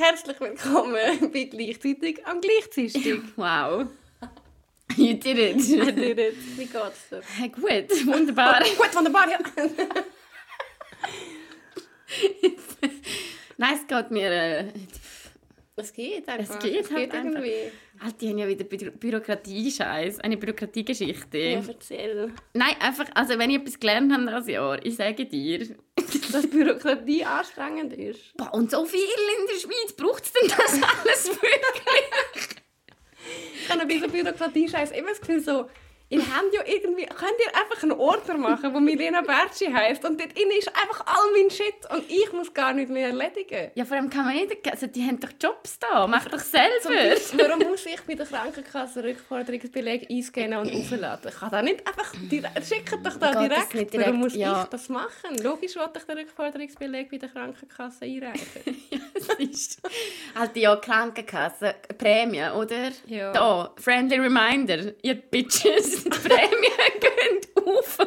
Herzlich willkommen bei Gleichzeitig am Gleichzeitig. Wow. You did it. Wie geht's dir? Hey, gut, wunderbar. Gut, wunderbar, ja. Nein, es geht mir... Äh, Es geht einfach. Es geht es geht halt einfach. irgendwie. Alter, die haben ja wieder Bü Bürokratie-Scheiß, eine Bürokratiegeschichte. Ja, erzähl. Nein, einfach, also wenn ich etwas gelernt habe dieses Jahr, ich sage dir, Dass Bürokratie anstrengend ist. boah, und so viel in der Schweiz braucht es denn das alles wirklich? Ich habe bei so Bürokratie-Scheiß immer das Gefühl, so, ihr habt ja irgendwie, könnt ihr einfach einen Ordner machen, wo Milena Bertschi heisst und dort drin ist einfach all mein Shit und ich muss gar nicht mehr erledigen. Ja, vor allem kann man nicht, also die haben doch Jobs da, mach doch selber. Warum muss ich bei der Krankenkasse Rückforderungsbeleg einscannen und aufladen? Ich kann da nicht einfach direkt, schickt doch da direkt. nicht Warum direkt? muss Ja. ich das machen? Logisch wollte ich den Rückforderungsbeleg bei der Krankenkasse einreichen. Das ist halt ja Krankenkasse, Prämie, oder? Ja. Da, friendly reminder, ihr Bitches, die Prämien gehen auf.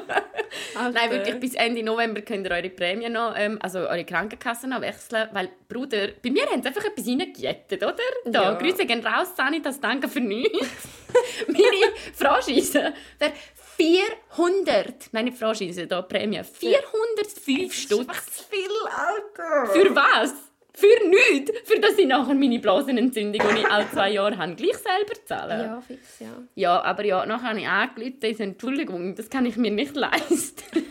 Nein, wirklich, bis Ende November könnt ihr eure Prämie noch, ähm, also eure Krankenkasse noch wechseln, weil, Bruder, bei mir haben sie einfach etwas reingejettet, oder? Da, Ja. Grüße gehen raus, Sanitas, danke für nichts. Meine Franchise wäre 400, nein, nicht Franchise, da Prämie, 405 Stutz. zu viel, Alter! Für was? Für nichts. Für das ich nachher meine Blasenentzündung, die ich alle zwei Jahre habe, gleich selber zahlen. Ja, fix, ja. Ja, aber ja, nachher habe ich angerufen, ich so, Entschuldigung, das kann ich mir nicht leisten.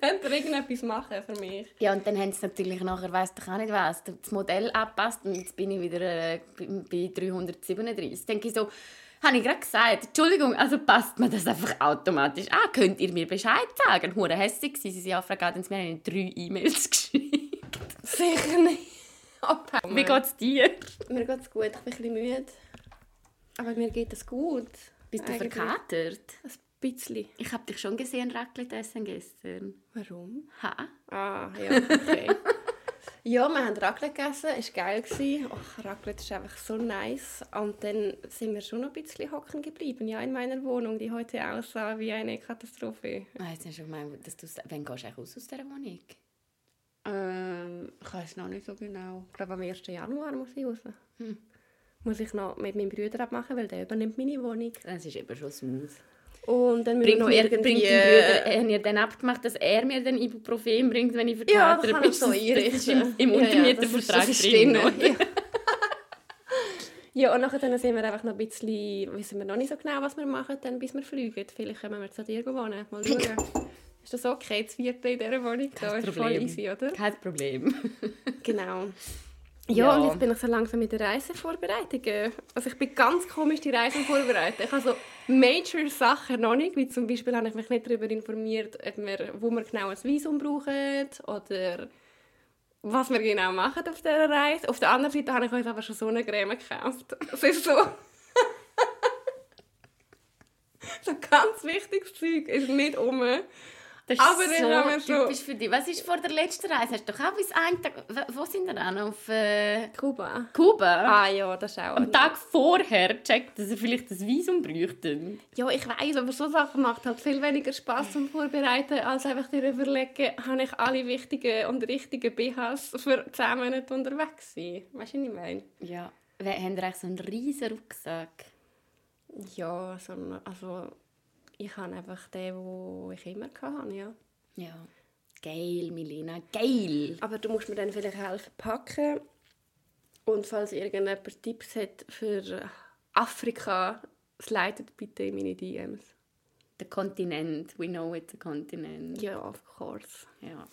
Könnt ihr irgendetwas machen für mich? Ja, und dann haben sie natürlich nachher, weiss doch auch nicht was, das Modell angepasst und jetzt bin ich wieder äh, bei 337. Denke ich so, habe ich gerade gesagt, Entschuldigung, also passt mir das einfach automatisch an. Könnt ihr mir Bescheid sagen? Hure hässlich gewesen, sie sind aufgefragt und sie mir haben drei E-Mails geschrieben. Sicher nicht. Abhauen. Wie geht's dir? Mir geht's gut, ich bin ein bisschen müde. Aber mir geht es gut. Bist du Eigentlich verkatert? Ein bisschen. Ich habe dich schon gesehen, Raclette essen gestern. Warum? Ha? Ah, ja, okay. ja, wir haben Raclette gegessen, es war geil. gewesen. Och, Raclette ist einfach so nice. Und dann sind wir schon noch ein bisschen hocken geblieben, ja, in meiner Wohnung, die heute aussah wie eine Katastrophe. Ah, jetzt hast du gemeint, dass du... Wann gehst du eigentlich raus aus dieser Wohnung? Ähm, ich weiß noch nicht so genau. Ich glaube, am 1. Januar muss ich raus. Muss ich noch mit meinem Bruder abmachen, weil der übernimmt meine Wohnung. Das ist eben schon smooth. Und dann Bringt, noch mir, irgendwie... bringt Bruder, haben ihr dann abgemacht, dass er mir den Ibuprofen bringt, wenn ich Ja, verkatert das kann bin? ich so Das ist einrichten. im, im Ja, ja, Untermietervertrag das das ist drin. ja. Ja, und nachher dann sind wir einfach noch ein bisschen, wissen wir noch nicht so genau, was wir machen, dann, bis wir fliegen. Vielleicht kommen wir zu dir wohnen. Mal schauen. Ist das okay, das vierte in dieser Wohnung? Da ist voll Problem. easy, oder? Kein Problem. Genau. Ja, Ja. und jetzt bin ich so langsam mit der Reisevorbereitung. Also ich bin ganz komisch die Reise vorbereitet. Ich habe so major Sachen noch nicht, wie zum Beispiel habe ich mich nicht darüber informiert, ob wir, wo wir genau ein Visum brauchen oder was wir genau machen auf dieser Reise. Auf der anderen Seite habe ich uns aber schon Sonnencreme gekauft. Es ist so... so ganz wichtiges Zeug ist nicht um. Das ist Aber dann haben wir so typisch für dich. Was ist vor der letzten Reise? Hast du doch auch bis einen Tag... Wo sind wir dann? Auf äh, Kuba. Kuba? Ah ja, das ist auch... Am Tag vorher checkt, dass er vielleicht das Visum bräuchte. Ja, ich weiß, aber so Sachen macht halt viel weniger Spaß zum Vorbereiten, als einfach dir überlegen, habe ich alle wichtigen und richtigen BHs für 10 Monate unterwegs sein. Weißt du, was ich meine? Ja. Wir haben eigentlich so einen riesen Rucksack. Ja, so, ein- also ich habe einfach den, den ich immer hatte, ja. Ja. Geil, Milena, geil. Aber du musst mir dann vielleicht helfen packen. Und falls irgendjemand Tipps hat für Afrika, slidet bitte in meine DMs. Der Kontinent. We know it's a Kontinent. Ja, of course. Ja.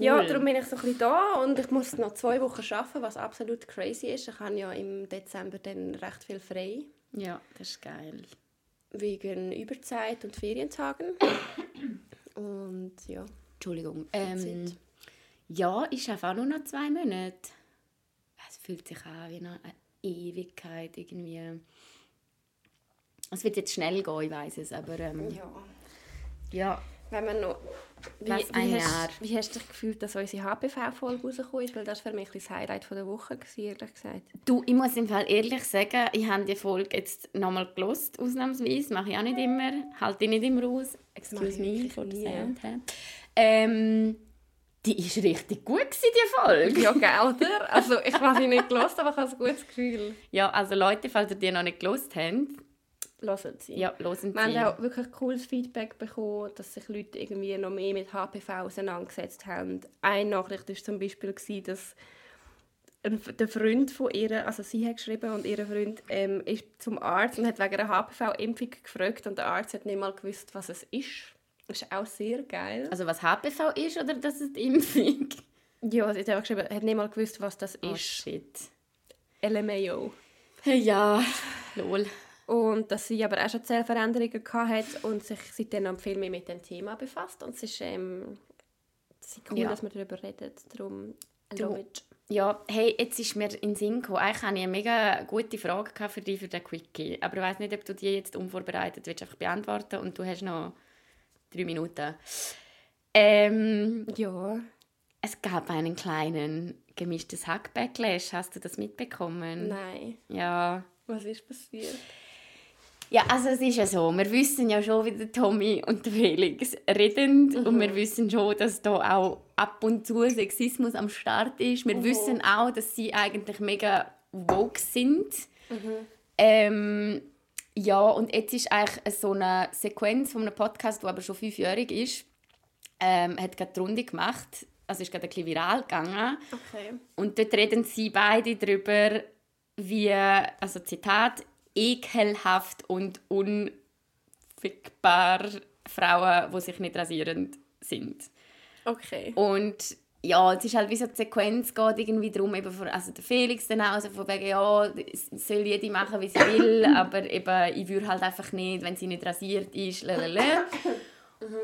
Ja, darum bin ich so ein bisschen da und ich muss noch zwei Wochen arbeiten, was absolut crazy ist. Ich habe ja im Dezember dann recht viel frei, Ja, das ist geil. Wegen Überzeit und Ferientagen. Und ja, Entschuldigung. Ähm, ja, ich schaffe auch nur noch zwei Monate. Es fühlt sich an wie eine Ewigkeit irgendwie. Es wird jetzt schnell gehen, ich weiß es, aber ähm, ja. ja. Wenn man noch... Wie, Was, ein wie, Jahr? hast, wie hast du dich gefühlt, dass unsere HPV-Folge rausgekommen ist? Weil das war für mich das Highlight von der Woche, gewesen, ehrlich gesagt. Du, ich muss im Fall ehrlich sagen, ich habe die Folge jetzt nochmal gelost, ausnahmsweise. Mache ich auch nicht immer. Halte ich nicht immer aus. Mach Excuse ich me for the sound. Ähm, Die ist richtig gut gewesen, die Folge. Ja, gell, oder? Also ich habe sie nicht gelost, aber ich habe ein gutes Gefühl. Ja, also Leute, falls ihr die noch nicht gelost habt, Hören sie. ja, hören Wir haben Sie. auch wirklich cooles Feedback bekommen, dass sich Leute irgendwie noch mehr mit HPV auseinandergesetzt haben. Eine Nachricht war zum Beispiel, gewesen, dass der Freund von ihr, also sie hat geschrieben und ihr Freund ähm, ist zum Arzt und hat wegen einer HPV-Impfung gefragt und der Arzt hat nicht mal gewusst, was es ist. Das ist auch sehr geil. Also was HPV ist oder das ist die Impfung? Ja, sie hat einfach geschrieben, hat nicht mal gewusst, was das Oh, ist. shit. LMAO. Ja, lol. Und dass sie aber auch schon Zellveränderungen hatte und sich seitdem noch viel mehr mit dem Thema befasst. Und es ist, ähm, es ist cool, Ja. dass wir darüber reden. Darum, love it. Ja, hey, jetzt ist mir in Sinn gekommen. Eigentlich hatte ich eine mega gute Frage für dich, für den Quickie. Aber ich weiß nicht, ob du die jetzt unvorbereitet willst, einfach beantworten und du hast noch drei Minuten. Ähm, Ja. es gab einen kleinen gemischtes Hack-Backlash. Hast du das mitbekommen? Nein. Ja. Was ist passiert? Ja, also es ist ja so, wir wissen ja schon, wie der Tommy und der Felix reden und wir wissen schon, dass da auch ab und zu Sexismus am Start ist. Wir wissen auch, dass sie eigentlich mega woke sind. Ähm, ja, und jetzt ist eigentlich so eine Sequenz von einem Podcast, der aber schon fünfjährig ist, ähm, hat gerade die Runde gemacht. Also ist gerade ein bisschen viral gegangen. Okay. Und dort reden sie beide darüber, wie, also Zitat, ekelhaft und unfickbar Frauen, die sich nicht rasieren, sind. Okay. Und ja, es ist halt wie so die Sequenz geht irgendwie darum, eben von, also der Felix dann auch, also von wegen, ja, soll jede machen, wie sie will, aber eben, ich würde halt einfach nicht, wenn sie nicht rasiert ist, lalala.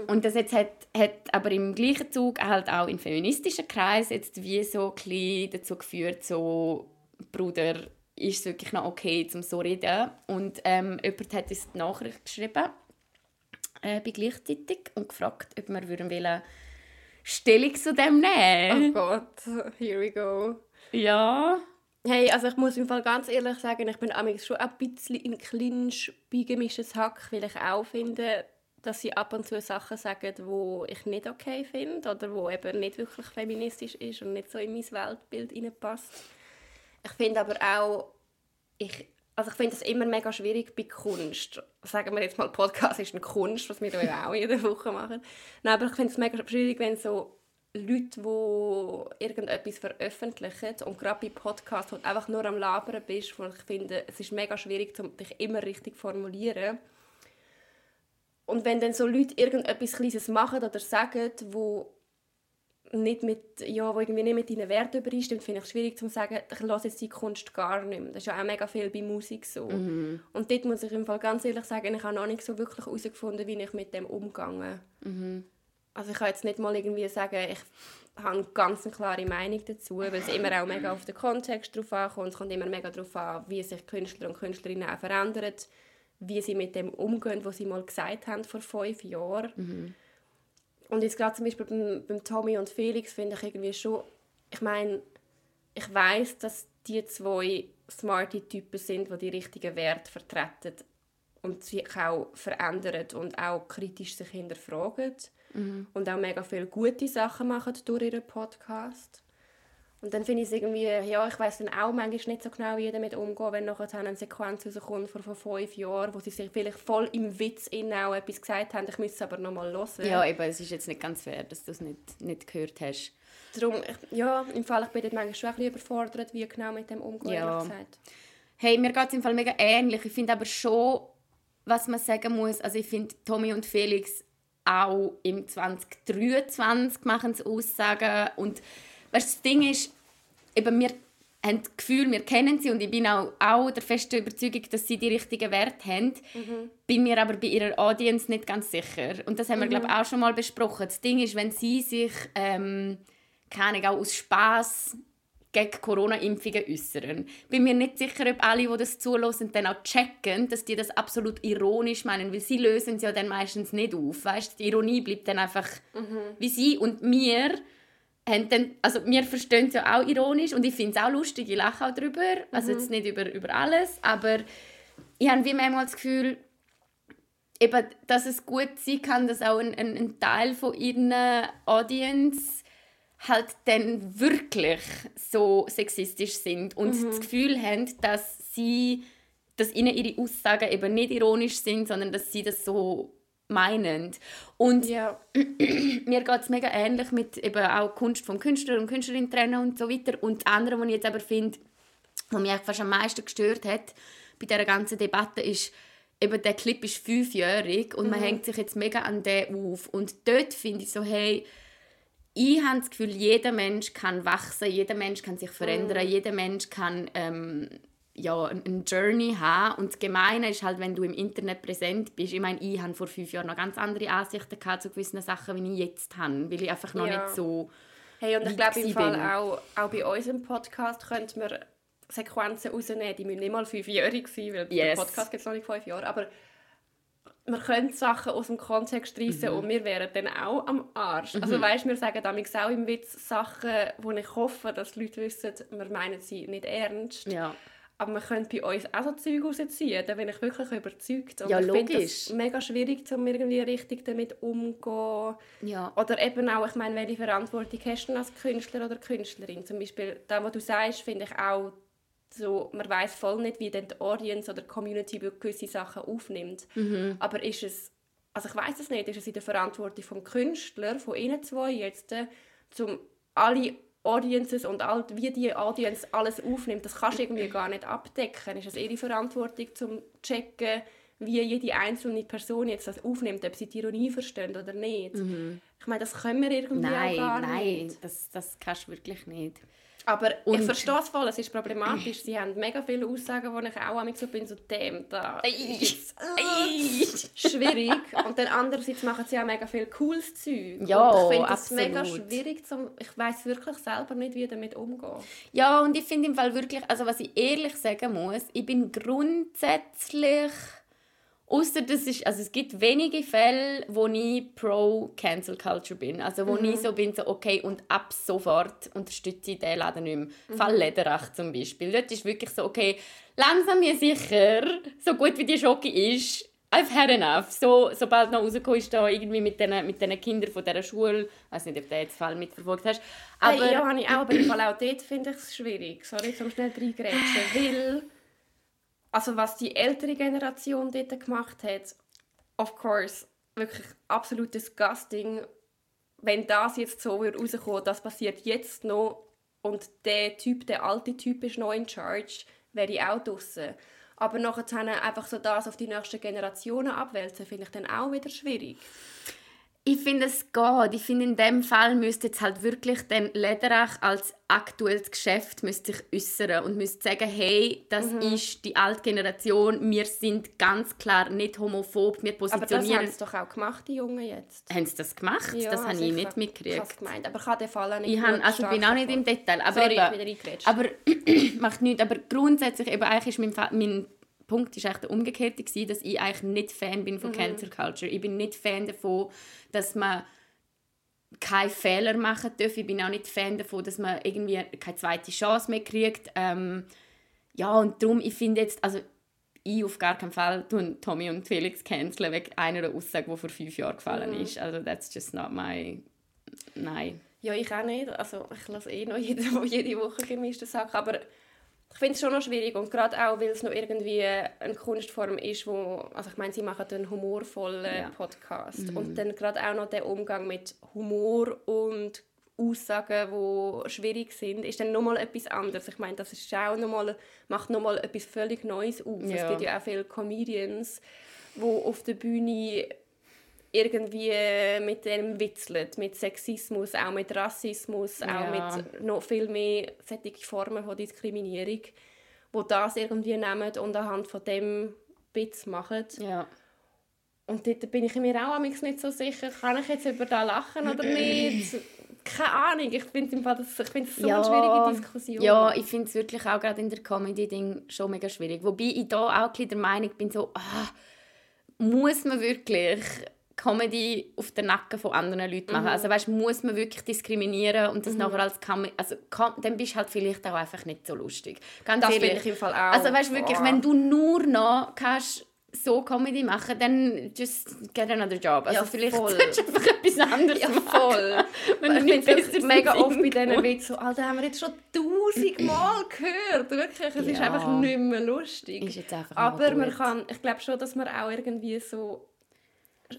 Und das jetzt hat, hat aber im gleichen Zug halt auch in feministischen Kreisen jetzt wie so ein dazu geführt, so, Bruder, ist es wirklich noch okay, um so zu reden? Und ähm, jemand hat uns die Nachricht geschrieben, äh, bei gleichzeitig, und gefragt, ob wir würden wollen, Stellung zu dem Oh nehmen. Gott, here we go. Ja. Hey, also ich muss im Fall ganz ehrlich sagen, ich bin amigs schon ein bisschen in Clinch bei gemischtes Hack, weil ich auch finde, dass sie ab und zu Sachen sagen, wo ich nicht okay finde oder wo eben nicht wirklich feministisch ist und nicht so in mein Weltbild hineinpasst. Ich finde aber auch, ich, also ich finde es immer mega schwierig bei Kunst. Sagen wir jetzt mal, Podcast ist eine Kunst, was wir ja auch jede Woche machen. Nein, aber ich finde es mega schwierig, wenn so Leute, die irgendetwas veröffentlichen und gerade bei Podcasts halt einfach nur am Labern bist, wo ich finde, es ist mega schwierig, dich immer richtig zu formulieren. Und wenn dann so Leute irgendetwas Kleines machen oder sagen, wo nicht mit, ja, wo irgendwie nicht mit deinen Werten übereinstimmt, finde ich es schwierig zu sagen, ich höre jetzt die Kunst gar nicht mehr. Das ist ja auch mega viel bei Musik so. Und dort muss ich im Fall ganz ehrlich sagen, ich habe noch nicht so wirklich herausgefunden, wie ich mit dem umgehe. Also ich kann jetzt nicht mal irgendwie sagen, ich habe eine ganz klare Meinung dazu, weil es immer auch mega auf den Kontext drauf ankommt. Es kommt immer mega darauf an, wie sich Künstler und Künstlerinnen auch verändern, wie sie mit dem umgehen, was sie mal gesagt haben vor fünf Jahren. Und jetzt gerade zum Beispiel beim, beim Tommy und Felix finde ich irgendwie schon, ich meine, ich weiß, dass die zwei smarte Typen sind, die die richtigen Werte vertreten und sich auch verändern und auch kritisch sich hinterfragen und auch mega viele gute Sachen machen durch ihren Podcast. Und dann finde ich es irgendwie, ja, ich weiß dann auch manchmal nicht so genau, wie damit umgehen, wenn nachher eine Sequenz rauskommt von vor fünf Jahren, wo sie sich vielleicht voll im Witz innen auch etwas gesagt haben, ich müsste es aber nochmal hören. Ja, eben, es ist jetzt nicht ganz fair, dass du es nicht, nicht gehört hast. Darum, ich, ja, im Fall, ich bin dort manchmal schon ein bisschen überfordert, wie genau mit dem umgehen, Ja. gesagt. Hey, mir geht es im Fall mega ähnlich. Ich finde aber schon, was man sagen muss, also ich finde, Tommy und Felix auch im 2023 machen sie Aussagen und weißt, das Ding ist, eben wir haben das Gefühl, wir kennen sie und ich bin auch, auch der festen Überzeugung, dass sie die richtigen Werte haben. Bin mir aber bei ihrer Audience nicht ganz sicher. Und das haben wir, glaube ich, auch schon mal besprochen. Das Ding ist, wenn sie sich, ähm, keine Ahnung, auch aus Spass gegen Corona-Impfungen äußern. Bin mir nicht sicher, ob alle, die das zulassen, dann auch checken, dass die das absolut ironisch meinen, weil sie lösen es ja dann meistens nicht auf. Weißt? Die Ironie bleibt dann einfach wie sie und wir haben dann, also wir verstehen es ja auch ironisch und ich finde es auch lustig, ich lache auch darüber, also jetzt nicht über, über alles, aber ich habe wie manchmal das Gefühl, eben, dass es gut sein kann, dass auch ein, ein, ein Teil von ihren Audience halt dann wirklich so sexistisch sind und das Gefühl haben, dass sie, dass ihnen ihre Aussagen eben nicht ironisch sind, sondern dass sie das so meinen. Und Ja. mir geht es mega ähnlich mit eben auch Kunst vom Künstler und Künstlerin trennen und so weiter. Und das andere, was ich jetzt aber finde, was mich fast am meisten gestört hat bei dieser ganzen Debatte, ist, eben der Clip ist fünfjährig und man hängt sich jetzt mega an den auf. Und dort finde ich so, hey, ich habe das Gefühl, jeder Mensch kann wachsen, jeder Mensch kann sich verändern, jeder Mensch kann ähm, ja, ein- eine Journey haben. Und das Gemeine ist halt, wenn du im Internet präsent bist. Ich meine, ich hatte vor fünf Jahren noch ganz andere Ansichten gehabt zu gewissen Sachen, wie ich jetzt habe, weil ich einfach noch Ja. nicht so... Hey, und ich glaube im Fall bin. auch, auch bei unserem Podcast könnten wir Sequenzen rausnehmen, die müssen nicht mal fünfjährig sein, weil Yes. der Podcast gibt es noch nicht fünf Jahre, aber wir können Sachen aus dem Kontext reissen Mhm. und wir wären dann auch am Arsch. Also weißt, wir sagen damals auch im Witz Sachen, wo ich hoffe, dass die Leute wissen, wir meinen sie nicht ernst. Ja. Aber man könnte bei uns auch so Zeug rausziehen, da bin ich wirklich überzeugt. Und Ja, ich logisch. das mega schwierig, um irgendwie richtig damit umzugehen. Ja. Oder eben auch, ich meine, welche Verantwortung hast du denn als Künstler oder Künstlerin? Zum Beispiel, da, was du sagst, finde ich auch so, man weiß voll nicht, wie dann die Audience oder die Community gewisse Sachen aufnimmt. Aber ist es, also ich weiß es nicht, ist es in der Verantwortung vom Künstler, von ihnen zwei jetzt, äh, zum alle Audiences und all, wie die Audience alles aufnimmt, das kannst du irgendwie gar nicht abdecken. Ist es ihre Verantwortung, zum checken, wie jede einzelne Person jetzt das aufnimmt, ob sie die Ironie verstehen oder nicht. Ich meine, das können wir irgendwie Nein, auch gar nein, nicht. das, das kannst du wirklich nicht. Aber Und- ich verstehe es voll, es ist problematisch. Sie haben mega viele Aussagen, wo ich auch manchmal so bin, so dem, da ist jetzt, äh, schwierig. Und dann andererseits machen sie auch mega viel cooles Zeug. Ja, Und ich finde das mega schwierig, zum, ich weiß wirklich selber nicht, wie damit umgehen. Ja, und ich finde im Fall wirklich, also was ich ehrlich sagen muss, ich bin grundsätzlich, außer das ist, also es gibt wenige Fälle, wo ich pro Cancel Culture bin, also wo ich so bin, so okay und ab sofort unterstütze ich den Laden nicht mehr. Fall Lederach zum Beispiel, dort ist wirklich so, okay, langsam mir sicher, so gut wie die Schocke ist, I've had enough. So, sobald noch rausgekommen ist, da irgendwie mit den, mit den Kindern von dieser Schule, ich weiß nicht, ob du jetzt den Fall mitverfolgt hast, Aber aber... ja, habe ich auch, aber im Fall auch dort finde ich es schwierig. Sorry, zum schnell reingrätschen. Weil, also was die ältere Generation dort gemacht hat, of course, wirklich absolut disgusting. Wenn das jetzt so würde rauskommen, das passiert jetzt noch und der Typ, der alte Typ ist noch in charge, wäre ich auch draussen. Aber nachher einfach so das auf die nächsten Generationen abwälzen, finde ich dann auch wieder schwierig. Ich finde, es geht. Ich finde, in dem Fall müsste jetzt halt wirklich dann Lederach als aktuelles Geschäft müsste sich äußern und müsste sagen, hey, das Mhm. ist die alte Generation, wir sind ganz klar nicht homophob, wir Aber das positionieren... haben sie doch auch gemacht, die Jungen jetzt. haben sie das gemacht? das habe ich nicht Ich mitgekriegt. habe es gemeint, aber ich habe den Fall auch nicht Ich habe, also ich bin auch nicht im verfolgt. Detail. Aber, Sorry, ich eben, aber macht nichts. Aber grundsätzlich, eben, eigentlich ist mein, mein Punkt ist eigentlich der umgekehrte, gewesen, dass ich eigentlich nicht Fan bin von Mhm. Cancel Culture. Ich bin nicht Fan davon, dass man keine Fehler machen darf. Ich bin auch nicht Fan davon, dass man irgendwie keine zweite Chance mehr kriegt. Ähm, ja, und darum, ich finde jetzt, also ich auf gar keinen Fall tun Tommy und Felix canceln wegen einer Aussage, die vor fünf Jahren gefallen Mhm. ist. Also that's just not my... Nein. Ja, ich auch nicht. Also ich lasse eh noch jede, jede Woche gemischte Sachen, aber ich finde es schon noch schwierig und gerade auch, weil es noch irgendwie eine Kunstform ist, wo, also ich meine, sie machen einen humorvollen Ja. Podcast und dann gerade auch noch der Umgang mit Humor und Aussagen, die schwierig sind, ist dann nochmal etwas anderes. Ich meine, das ist auch noch mal, macht nochmal etwas völlig Neues auf. Es Ja. gibt ja auch viele Comedians, die auf der Bühne irgendwie mit dem witzeln, mit Sexismus, auch mit Rassismus, Ja. auch mit noch viel mehr solche Formen von Diskriminierung, wo das irgendwie nehmen und anhand von dem Bits machen. Ja. Und dort bin ich mir auch nicht so sicher, kann ich jetzt über das lachen oder nicht? Keine Ahnung, ich finde es so eine schwierige Diskussion. Ja, ich finde es wirklich auch gerade in der Comedy-Ding schon mega schwierig. Wobei ich da auch ein der Meinung bin, so, ah, muss man wirklich Comedy auf den Nacken von anderen Leuten Mhm. machen? Also weißt, muss man wirklich diskriminieren und das nachher als Comedy... Also com- dann bist du halt vielleicht auch einfach nicht so lustig. Ganz Das ehrlich. ich im Fall auch. Also weißt, wirklich, Boah. wenn du nur noch kannst so Comedy machen, dann just get another job. Also Ja, vielleicht voll. solltest du einfach etwas anderes Ja, voll. Wenn du ich nicht es besser mega oft bei diesen. Witzen so, Alter, haben wir jetzt schon tausendmal gehört. Wirklich, es ist Ja. einfach nicht mehr lustig. Ist Aber man kann, ich glaube schon, dass man auch irgendwie so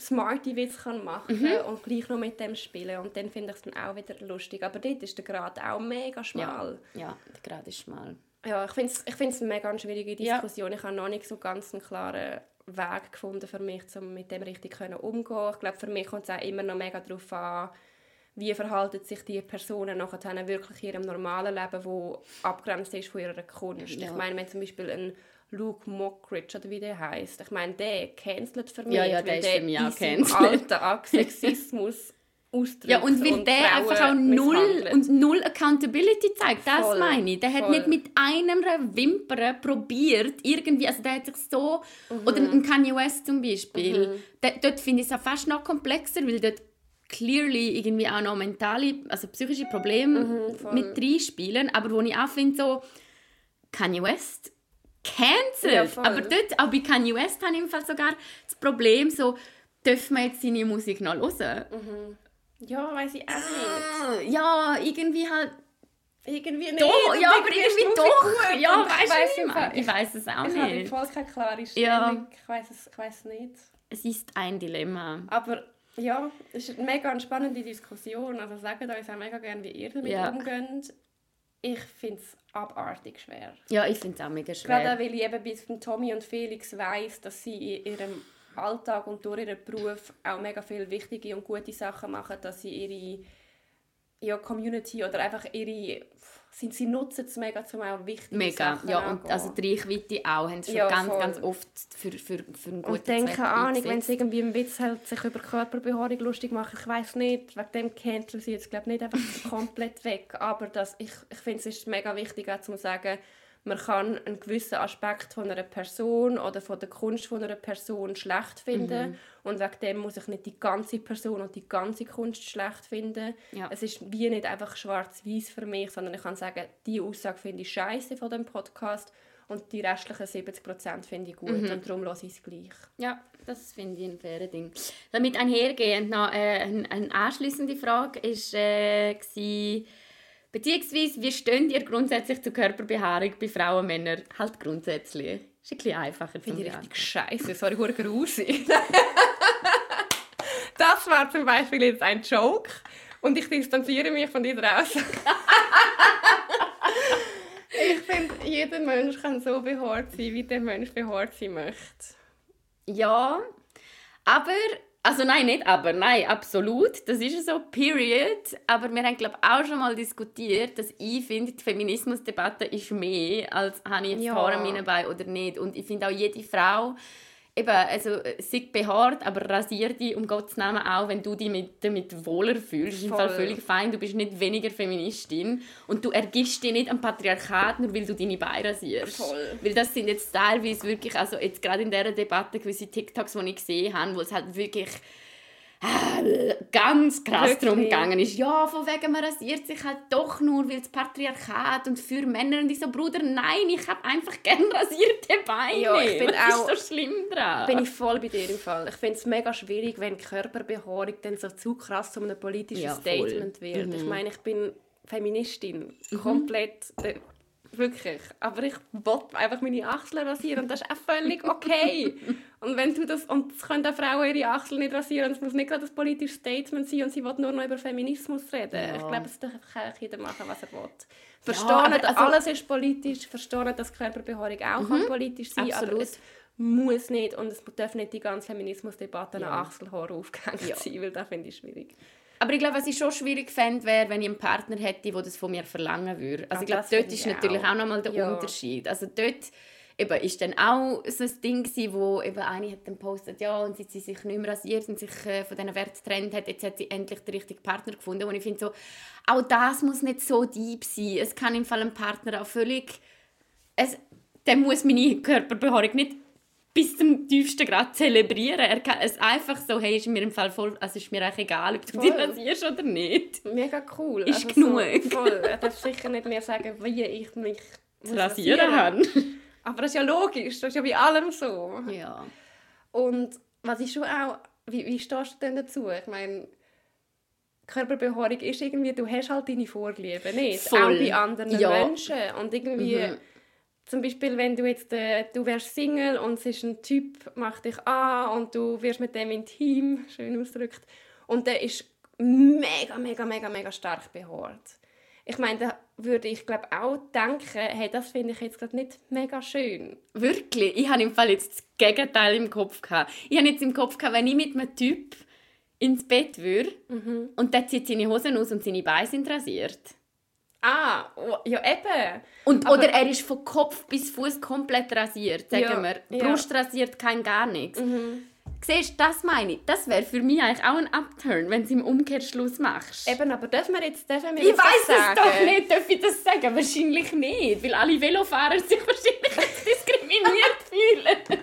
smarte Witze kann machen Mhm. und gleich noch mit dem spielen. Und dann finde ich es dann auch wieder lustig. Aber dort ist der Grad auch mega schmal. Ja, ja gerade ist mal. Ja, ich finde es ich find's eine mega schwierige Ja. Diskussion. Ich habe noch nicht so ganz einen klaren Weg gefunden für mich, um mit dem richtig können umzugehen. Ich glaube, für mich kommt es auch immer noch mega darauf an, wie verhalten sich die Personen nachher wirklich in ihrem normalen Leben, wo abgrenzt ist von ihrer Kunst. Ja. Ich meine, wenn zum Beispiel ein Luke Mockridge oder wie der heißt, ich meine, der cancelt für mich, Ja, ja, der weil ist für mich auch alten Sexismus ausdrückt Ja, und weil der Frauen einfach auch null und null Accountability zeigt, das Voll, meine ich. Der hat voll. nicht mit einer Wimper probiert, irgendwie, also der hat sich so, Mhm. oder ein Kanye West zum Beispiel, der, dort finde ich es auch fast noch komplexer, weil dort clearly irgendwie auch noch mentale, also psychische Probleme Mhm, mit reinspielen, aber wo ich auch finde, so, Kanye West cancelled. Ja, aber dort, auch bei Kanye West habe ich im Fall sogar das Problem, so, dürfen wir jetzt seine Musik noch hören? Ja, weiß ich auch nicht. Ja, irgendwie halt. Irgendwie nicht. Doch, ja, aber irgendwie doch. gut. Ja, Und ich weißt du, ich, ich weiß es auch Ich habe nicht. voll keine klare Ja. Stellung. Ich weiß es ich weiss nicht. Es ist ein Dilemma. Aber ja, es ist eine mega spannende Diskussion. Also sagt uns auch mega gerne, wie ihr damit Ja. umgeht. Ich finde es abartig schwer. Ja, ich finde es auch mega Gerade schwer. auch, weil ich eben bis von Tommy und Felix weiss, dass sie in ihrem Alltag und durch ihren Beruf auch mega viele wichtige und gute Sachen machen, dass sie ihre ja, Community oder einfach ihre sie, sie nutzen es mega, um auch wichtige Mega. Sachen Ja, und also die Reichweite auch. Haben sie schon Ja, ganz, voll. ganz oft für, für, für einen guten Und keine Ahnung, wenn sie irgendwie im Witz halt sich über Körperbehaarung lustig machen, ich weiß nicht, wegen dem canceln sie jetzt glaube nicht einfach komplett weg, aber das, ich, ich finde es ist mega wichtig auch zu sagen, man kann einen gewissen Aspekt von einer Person oder von der Kunst von einer Person schlecht finden Mhm. und wegen dem muss ich nicht die ganze Person und die ganze Kunst schlecht finden. Ja. Es ist wie nicht einfach schwarz-weiß für mich, sondern ich kann sagen, die Aussage finde ich scheiße von dem Podcast und die restlichen 70% finde ich gut Mhm. und darum lasse ich es gleich. Ja, das finde ich ein faires Ding. Damit einhergehend noch äh, eine, eine anschließende Frage ist, äh, gsi, beziehungsweise wie steht ihr grundsätzlich zur Körperbehaarung bei Frauen und Männern? Halt grundsätzlich. Ist ein bisschen einfacher Finde ich richtig scheiße. Sorry, hure grusig. das war zum Beispiel jetzt ein Joke und ich distanziere mich von dieser Aussage. ich finde, jeder Mensch kann so behaart sein, wie der Mensch behaart sein möchte. Ja, aber, also nein, nicht aber, nein, absolut, das ist so, period. Aber wir haben, glaube ich, auch schon mal diskutiert, dass ich finde, die Feminismusdebatte ist mehr, als habe ich jetzt Ja. Haare Beinen oder nicht. Und ich finde auch jede Frau, eben, also äh, sei behaart, aber rasier dich um Gottes Namen auch, wenn du dich mit, damit wohler fühlst. Ist im Fall völlig fein, du bist nicht weniger Feministin und du ergibst dich nicht am Patriarchat, nur weil du deine Beine rasierst. Voll. Weil das sind jetzt teilweise wirklich, also jetzt gerade in dieser Debatte gewisse TikToks, die ich gesehen habe, wo es halt wirklich äh, ganz krass Wirklich? darum gegangen ist. Ja, von wegen, man rasiert sich halt doch nur, weil das Patriarchat und für Männer und ich so, Bruder, nein, ich habe einfach gerne rasierte Beine. Ja, ich find Was auch- ist so schlimm dran? Bin ich voll bei dir im Fall. Ich finde es mega schwierig, wenn Körperbehaarung dann so zu krass zu einem politischen Ja. Statement wird. Ich meine, ich bin Feministin. Mhm. Komplett. Äh, wirklich. Aber ich will einfach meine Achseln rasieren und das ist auch völlig okay. und wenn du das... Und es können auch Frauen ihre Achseln nicht rasieren. Es muss nicht gerade ein politisches Statement sein und sie will nur noch über Feminismus reden. Ja. Ich glaube, es darf einfach jeder machen, was er will. Verstehe aber nicht, also- alles ist politisch. Verstehe nicht, dass Körperbehaarung auch kann politisch sein kann. Aber absolut. es muss nicht und es darf nicht die ganze Feminismusdebatte Ja. an Achselhaar aufgehängt Ja. sein, weil das finde ich schwierig. Aber ich glaube, was ich schon schwierig fände, wäre, wenn ich einen Partner hätte, der das von mir verlangen würde. Also Ah, ich glaube, dort ist ich natürlich auch. auch nochmal der Ja. Unterschied. Also dort eben, ist dann auch so ein Ding gewesen, wo eben eine hat dann postet, ja, und seit sie sich nicht mehr rasiert und sich äh, von diesen Werten getrennt hat, jetzt hat sie endlich den richtigen Partner gefunden. Und ich finde so, auch das muss nicht so deep sein. Es kann im Fall ein Partner auch völlig... Es, der muss meine Körperbehaarung nicht bis zum tiefsten Grad zelebrieren. Er kann es einfach so, hey, ist mir im Fall voll, also ist mir eigentlich egal, ob du Voll. dich rasierst oder nicht. Mega cool. Ist Also genug. So, voll. Er darf sicher nicht mehr sagen, wie ich mich muss rasieren habe. Aber das ist ja logisch, das ist ja bei allem so. Ja. Und was ich schon auch, wie, wie stehst du denn dazu? Ich meine, Körperbehaarung ist irgendwie, du hast halt deine Vorlieben, nicht? Voll. Auch bei anderen Ja. Menschen. Und irgendwie, Mhm. Zum Beispiel, wenn du jetzt, äh, du wärst Single und es ist ein Typ, macht dich an und du wirst mit dem intim, schön ausgedrückt, und der ist mega, mega, mega, mega stark behaart. Ich meine, da würde ich glaube auch denken, hey, das finde ich jetzt gerade nicht mega schön. Wirklich? Ich habe im Fall jetzt das Gegenteil im Kopf gehabt. Ich habe jetzt im Kopf gehabt, wenn ich mit einem Typ ins Bett würde Mhm. und der zieht seine Hosen aus und seine Beine sind rasiert. Ah, oh, ja eben. Und, Aber- oder er ist von Kopf bis Fuß komplett rasiert, sagen Ja, wir. ja. Brust rasiert, kein gar nichts. Mhm. Siehst du, das meine ich. Das wäre für mich eigentlich auch ein Upturn, wenn du es im Umkehrschluss machst. Eben, aber dürfen wir jetzt, dürfen wir ich weiß es doch nicht, darf ich das sagen? Wahrscheinlich nicht, weil alle Velofahrer sich wahrscheinlich diskriminiert fühlen.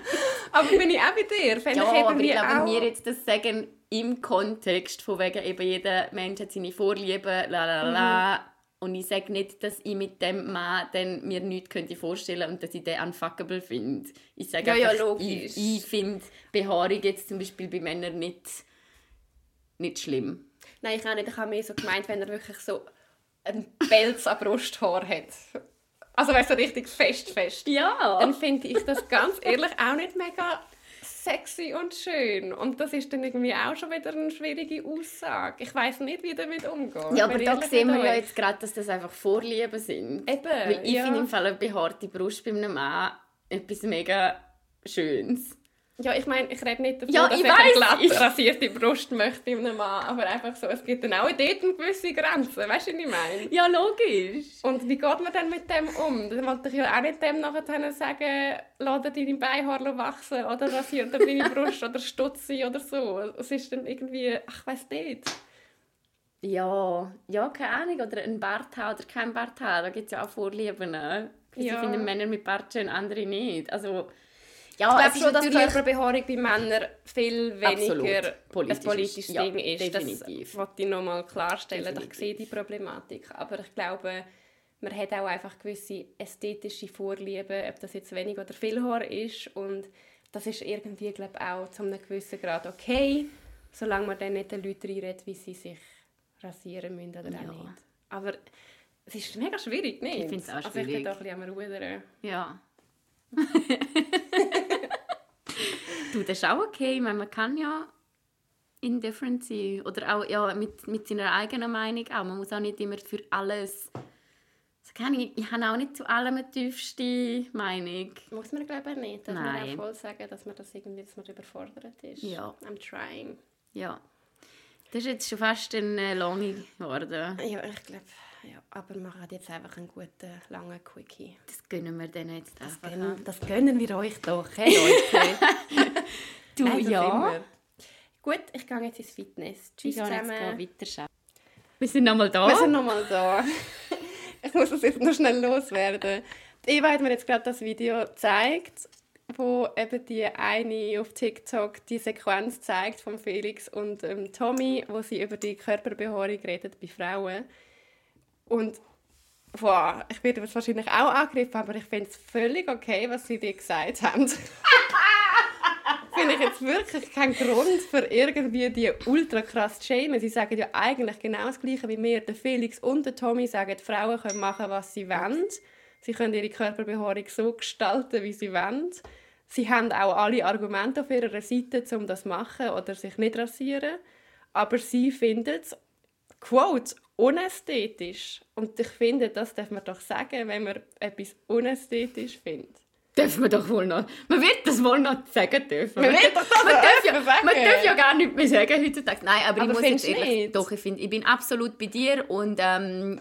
Aber bin ich auch bei dir? Fände Ja, ich aber ich glaube, wenn auch... wir jetzt das sagen im Kontext von wegen eben jeder Mensch hat seine Vorlieben, la la la. Und ich sage nicht, dass ich mit dem Mann dann mir nichts könnte vorstellen und dass ich den unfuckable finde. Ich sage Ja, ja, einfach, logisch. ich, ich finde Behaarung jetzt zum Beispiel bei Männern nicht, nicht schlimm. Nein, ich auch nicht. Ich habe mehr so gemeint, wenn er wirklich so einen Pelz an Brusthaar hat. Also weißt du, richtig fest, fest. Ja. Dann finde ich das ganz ehrlich auch nicht mega sexy und schön. Und das ist dann irgendwie auch schon wieder eine schwierige Aussage. Ich weiß nicht, wie damit umgehen. Ja, aber da sehen wir ja jetzt gerade, dass das einfach Vorlieben sind. Eben, Weil ich ja. finde im Fall eine behaarte Brust bei einem Mann etwas mega Schönes. Ja, ich meine, ich rede nicht davon, Ja, dass ich ich eine weiss, glatt ich- rasierte Brust möchte bei einem Mann. Aber einfach so, es gibt dann auch dort eine gewisse Grenze. Weißt du, was ich meine? Ja, logisch. Und wie geht man dann mit dem um? Dann wollte ich ja auch nicht dem nachher sagen, lass dir deine Beinhaare wachsen oder rasier dir deine Brust oder stutze oder so. Es ist dann irgendwie, ach, ich weiß nicht. Ja, ja, keine Ahnung. Oder ein Bart haben oder kein Bart haben. Da gibt es ja auch Vorlieben. Ne? Ich Ja. finde Männer mit Bart schön, andere nicht. Also, Ich ja, glaube es ist schon, dass natürlich... Körperbehaarung bei Männern viel weniger. Politisch ein politisches ist. Ja, Ding ist. definitiv. Das wollte ich noch mal klarstellen. dass Ich Definitiv. sehe die Problematik. Aber ich glaube, man hat auch einfach gewisse ästhetische Vorlieben, ob das jetzt wenig oder viel Haar ist. Und das ist irgendwie, glaube ich, auch zu einem gewissen Grad okay, solange man dann nicht den Leuten reinredet, wie sie sich rasieren müssen oder Ja. auch nicht. Aber es ist mega schwierig, nicht? Ich finde es auch Also ich bin schwierig. da ein bisschen am Rudern. Ja. du, das ist auch okay. Ich meine, man kann ja indifferent sein. Oder auch ja, mit, mit seiner eigenen Meinung auch. Man muss auch nicht immer für alles... Kann ich, ich habe auch nicht zu allem eine tiefste Meinung. Muss man glaube ich nicht. Dass man Nein. auch voll sagen, dass man das irgendwie dass man überfordert ist. Ja. I'm trying. Ja. Das ist jetzt schon fast eine lange geworden. Ja, ich glaube, ja. Aber wir machen jetzt einfach einen guten, langen Quickie. Das gönnen wir denen jetzt Das einfach. gönnen, das gönnen wir euch doch, hey Leute. Du, Nein, ja. Gut, ich gehe jetzt ins Fitness. Tschüss Ich gehe jetzt zusammen. weiter Wir sind nochmal da. Wir sind nochmal da. ich muss das jetzt noch schnell loswerden. Die Eva hat mir jetzt gerade das Video gezeigt, wo eben die eine auf TikTok die Sequenz zeigt von Felix und ähm, Tommy, wo sie über die Körperbehaarung redet bei Frauen. Und boah, ich werde jetzt wahrscheinlich auch angegriffen, aber ich finde es völlig okay, was sie dir gesagt haben. finde ich jetzt wirklich keinen Grund für irgendwie die ultra krass schämen. Sie sagen ja eigentlich genau das Gleiche wie mir. Der Felix und der Tommy sagen, die Frauen können machen, was sie wollen. Sie können ihre Körperbehaarung so gestalten, wie sie wollen. Sie haben auch alle Argumente auf ihrer Seite, um das zu machen oder sich nicht rasieren. Aber sie finden es, quote, unästhetisch. Und ich finde, das darf man doch sagen, wenn man etwas unästhetisch findet. Dürfen wir doch wohl noch. Man wird das wohl noch sagen dürfen. Man wird doch das man, darf ja, sagen. man darf ja gar nicht mehr sagen heutzutage. Nein, aber, Aber ich muss jetzt ehrlich... nicht? Doch, ich finde, ich bin absolut bei dir und ähm,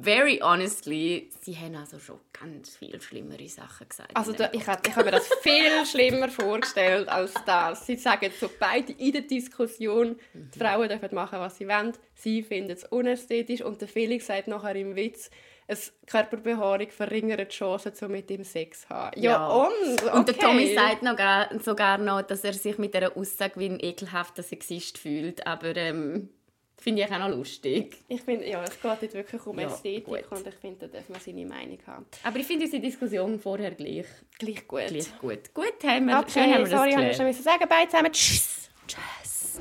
very honestly, sie haben also schon ganz viel schlimmere Sachen gesagt. Also da, dem ich habe ich hab mir das viel schlimmer vorgestellt als das. Sie sagen so beide in der Diskussion, die Frauen dürfen machen, was sie wollen. Sie finden es unästhetisch und der Felix sagt nachher im Witz, eine Körperbehaarung verringert die Chancen, um mit ihm Sex zu haben. Ja, Ja. und? Okay. Und der Tommy sagt noch gar, sogar noch, dass er sich mit dieser Aussage wie ein ekelhafter Sexist fühlt. Aber ähm, Finde ich auch noch lustig. Ich finde, ja, es geht dort wirklich um Ja, Ästhetik gut. und ich finde, da darf man seine Meinung haben. Aber ich finde unsere Diskussion vorher gleich, Gleich gut. gleich gut. Gut haben wir, Okay, schön haben wir sorry, das habe ich geklärt. schon sagen. Beide zusammen. Tschüss. Tschüss.